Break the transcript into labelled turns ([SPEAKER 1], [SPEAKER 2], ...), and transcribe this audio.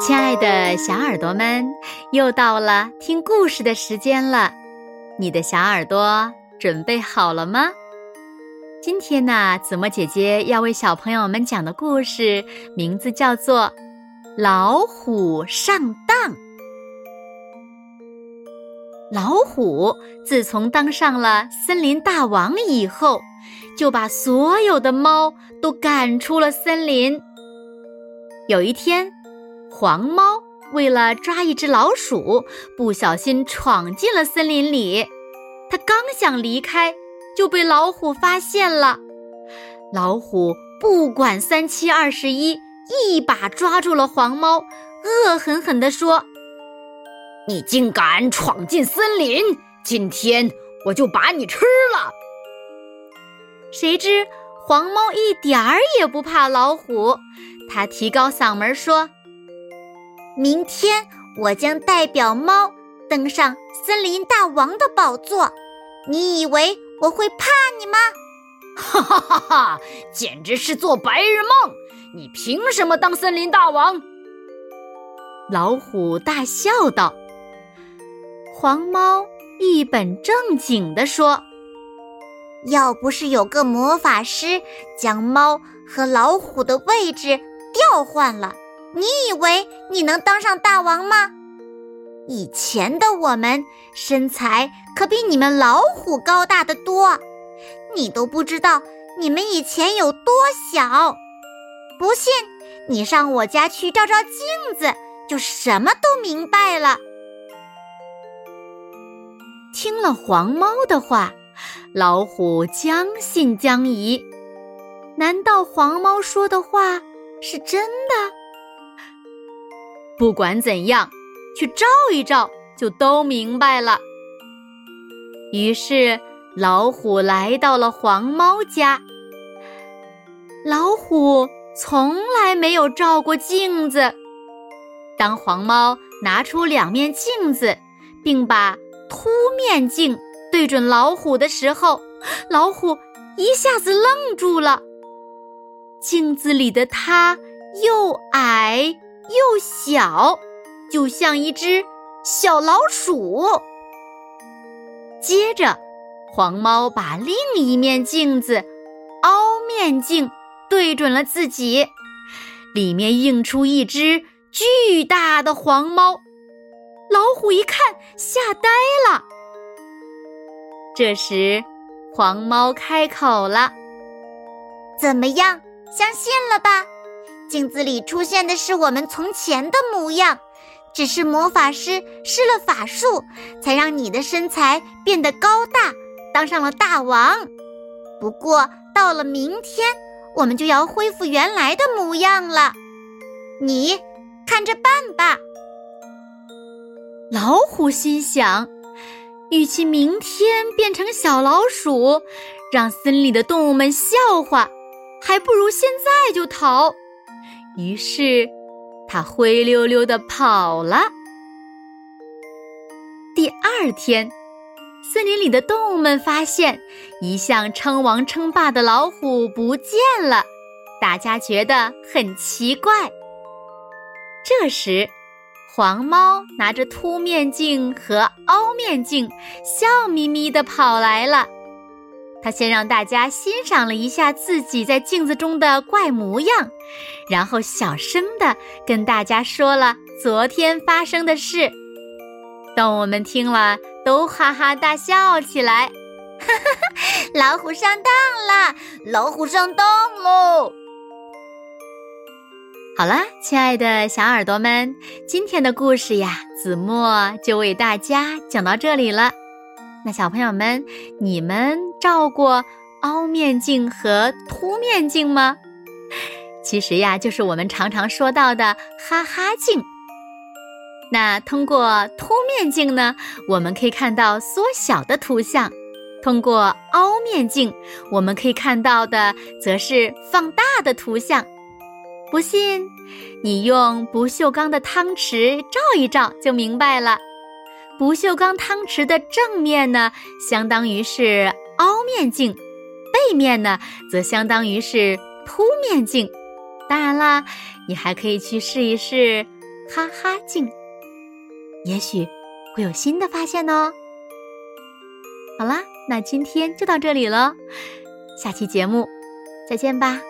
[SPEAKER 1] 亲爱的小耳朵们，又到了听故事的时间了，你的小耳朵准备好了吗？今天呢，子墨姐姐要为小朋友们讲的故事名字叫做《老虎上当》。老虎自从当上了森林大王以后，就把所有的猫都赶出了森林。有一天，黄猫为了抓一只老鼠，不小心闯进了森林里。它刚想离开，就被老虎发现了。老虎不管三七二十一，一把抓住了黄猫，恶狠狠地说：“
[SPEAKER 2] 你竟敢闯进森林，今天我就把你吃了！”
[SPEAKER 1] 谁知黄猫一点儿也不怕老虎，它提高嗓门说。
[SPEAKER 3] 明天我将代表猫登上森林大王的宝座，你以为我会怕你吗？
[SPEAKER 2] 哈哈哈哈！简直是做白日梦！你凭什么当森林大王？
[SPEAKER 1] 老虎大笑道。黄猫一本正经地说：“
[SPEAKER 3] 要不是有个魔法师将猫和老虎的位置调换了。”你以为你能当上大王吗？以前的我们身材可比你们老虎高大的多，你都不知道你们以前有多小。不信，你上我家去照照镜子，就什么都明白了。
[SPEAKER 1] 听了黄猫的话，老虎将信将疑。难道黄猫说的话是真的？不管怎样，去照一照，就都明白了。于是，老虎来到了黄猫家。老虎从来没有照过镜子。当黄猫拿出两面镜子，并把凸面镜对准老虎的时候，老虎一下子愣住了。镜子里的它又矮。又小，就像一只小老鼠。接着，黄猫把另一面镜子——凹面镜——对准了自己，里面映出一只巨大的黄猫。老虎一看，吓呆了。这时，黄猫开口了：“
[SPEAKER 3] 怎么样，相信了吧？”镜子里出现的是我们从前的模样，只是魔法师施了法术，才让你的身材变得高大，当上了大王。不过到了明天，我们就要恢复原来的模样了，你看着办吧。
[SPEAKER 1] 老虎心想，与其明天变成小老鼠，让森林里的动物们笑话，还不如现在就逃。于是，他灰溜溜的跑了。第二天，森林里的动物们发现一向称王称霸的老虎不见了，大家觉得很奇怪。这时，黄猫拿着凸面镜和凹面镜，笑眯眯地跑来了。他先让大家欣赏了一下自己在镜子中的怪模样，然后小声的跟大家说了昨天发生的事。动物们听了都哈哈大笑起来，哈
[SPEAKER 3] 哈哈！老虎上当了，老虎上当喽！
[SPEAKER 1] 好了，亲爱的小耳朵们，今天的故事呀，子墨就为大家讲到这里了。那小朋友们，你们照过凹面镜和凸面镜吗？其实呀，就是我们常常说到的哈哈镜。那通过凸面镜呢，我们可以看到缩小的图像；通过凹面镜，我们可以看到的则是放大的图像。不信，你用不锈钢的汤匙照一照，就明白了。不锈钢汤匙的正面呢，相当于是凹面镜；背面呢，则相当于是凸面镜。当然啦，你还可以去试一试哈哈镜，也许会有新的发现哦。好啦，那今天就到这里了，下期节目再见吧。